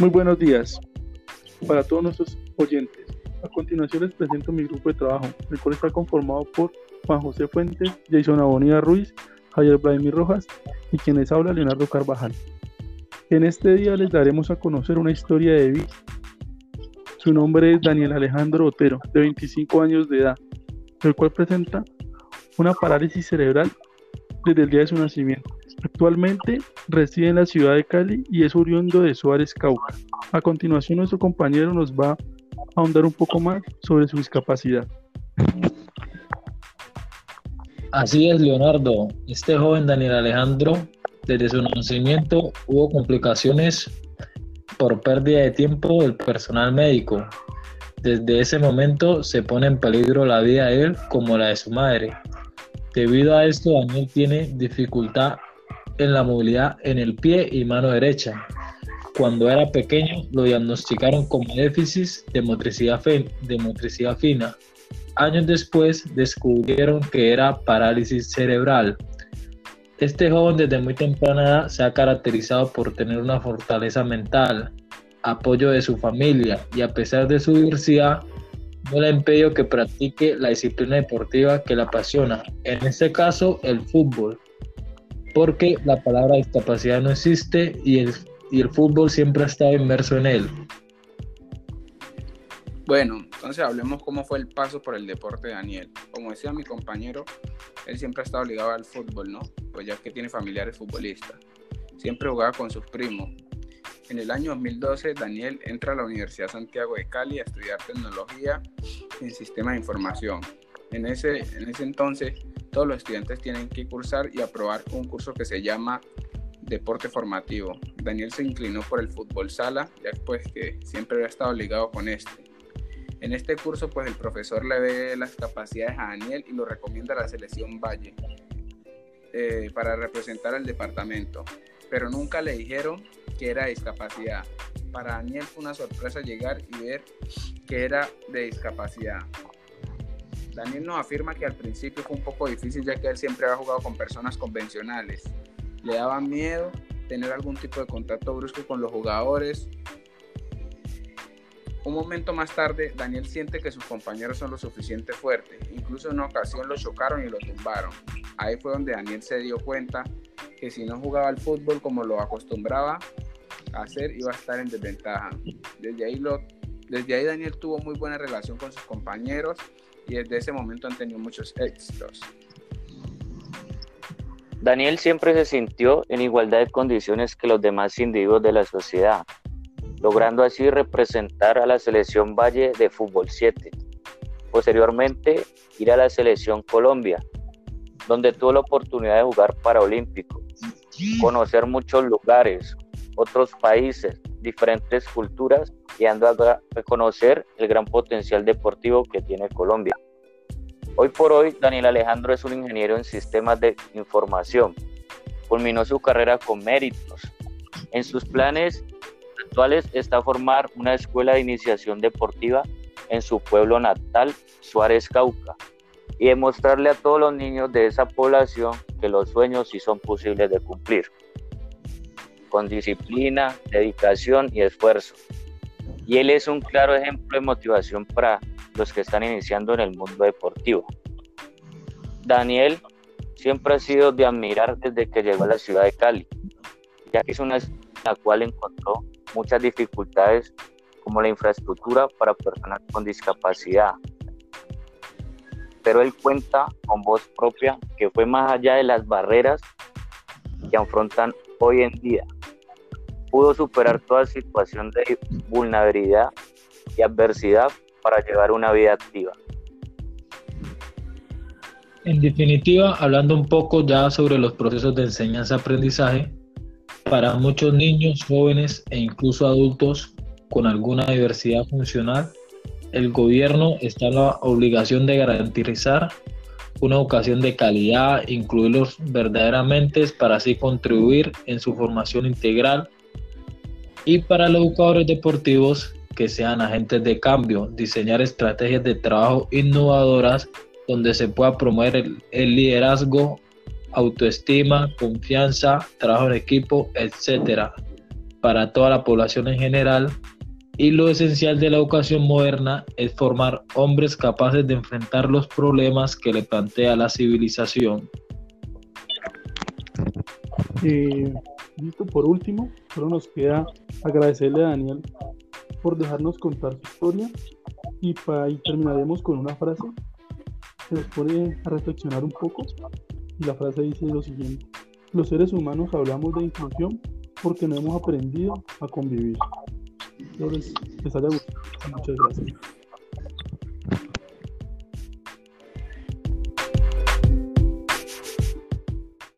muy buenos días para todos nuestros oyentes. A continuación les presento mi grupo de trabajo, el cual está conformado por Juan José Fuentes, Jason Abonía Ruiz, Javier Vladimir Rojas y quienes habla Leonardo Carvajal. En este día les daremos a conocer una historia de vida. Su nombre es Daniel Alejandro Otero, de 25 años de edad, el cual presenta una parálisis cerebral desde el día de su nacimiento. Actualmente reside en la ciudad de Cali y es oriundo de Suárez, Cauca. A continuación, nuestro compañero nos va a ahondar un poco más sobre su discapacidad. Así es, Leonardo. Este joven Daniel Alejandro, desde su nacimiento hubo complicaciones por pérdida de tiempo del personal médico. Desde ese momento se pone en peligro la vida de él como la de su madre. Debido a esto, Daniel tiene dificultad en la movilidad en el pie y mano derecha. Cuando era pequeño lo diagnosticaron como déficit de motricidad, fina. Años después descubrieron que era parálisis cerebral. Este joven desde muy temprana edad se ha caracterizado por tener una fortaleza mental, apoyo de su familia y a pesar de su diversidad, no le impedido que practique la disciplina deportiva que le apasiona, en este caso el fútbol porque la palabra discapacidad no existe y el, y el fútbol siempre ha estado inmerso en él. Bueno, entonces hablemos cómo fue el paso por el deporte de Daniel. Como decía mi compañero, él siempre ha estado ligado al fútbol, ¿no? Pues ya que tiene familiares futbolistas. Siempre jugaba con sus primos. En el año 2012, Daniel entra a la Universidad Santiago de Cali a estudiar tecnología en sistema de información. En ese, en ese entonces, todos los estudiantes tienen que cursar y aprobar un curso que se llama deporte formativo. Daniel se inclinó por el fútbol sala, ya pues que siempre había estado ligado con este. En este curso, pues el profesor le ve las capacidades a Daniel y lo recomienda a la selección Valle eh, para representar al departamento, pero nunca le dijeron que era discapacidad. Para Daniel fue una sorpresa llegar y ver que era de discapacidad. Daniel nos afirma que al principio fue un poco difícil ya que él siempre había jugado con personas convencionales. Le daba miedo tener algún tipo de contacto brusco con los jugadores. Un momento más tarde, Daniel siente que sus compañeros son lo suficiente fuertes. Incluso en una ocasión lo chocaron y lo tumbaron. Ahí fue donde Daniel se dio cuenta que si no jugaba al fútbol como lo acostumbraba a hacer, iba a estar en desventaja. Desde ahí, lo, desde ahí Daniel tuvo muy buena relación con sus compañeros y desde ese momento han tenido muchos éxitos. Daniel siempre se sintió en igualdad de condiciones que los demás individuos de la sociedad, logrando así representar a la selección Valle de Fútbol 7. Posteriormente, ir a la selección Colombia, donde tuvo la oportunidad de jugar para Olímpico, conocer muchos lugares, otros países, diferentes culturas y dando a reconocer el gran potencial deportivo que tiene Colombia. Hoy por hoy, Daniel Alejandro es un ingeniero en sistemas de información. Culminó su carrera con méritos. En sus planes actuales está formar una escuela de iniciación deportiva en su pueblo natal, Suárez Cauca, y demostrarle a todos los niños de esa población que los sueños sí son posibles de cumplir con disciplina, dedicación y esfuerzo. Y él es un claro ejemplo de motivación para los que están iniciando en el mundo deportivo. Daniel siempre ha sido de admirar desde que llegó a la ciudad de Cali, ya que es una ciudad en la cual encontró muchas dificultades como la infraestructura para personas con discapacidad. Pero él cuenta con voz propia que fue más allá de las barreras que afrontan hoy en día pudo superar toda situación de vulnerabilidad y adversidad para llevar una vida activa. En definitiva, hablando un poco ya sobre los procesos de enseñanza-aprendizaje, para muchos niños, jóvenes e incluso adultos con alguna diversidad funcional, el gobierno está en la obligación de garantizar una educación de calidad, incluirlos verdaderamente para así contribuir en su formación integral y para los educadores deportivos que sean agentes de cambio, diseñar estrategias de trabajo innovadoras donde se pueda promover el, liderazgo, autoestima, confianza, trabajo en equipo, etc. para toda la población en general y lo esencial de la educación moderna es formar hombres capaces de enfrentar los problemas que le plantea la civilización. Eh, listo, por último, solo nos queda agradecerle a Daniel por dejarnos contar su historia y, para, y terminaremos con una frase que nos pone a reflexionar un poco y la frase dice lo siguiente. Los seres humanos hablamos de inclusión porque no hemos aprendido a convivir. Les, les haya gustado. Muchas gracias.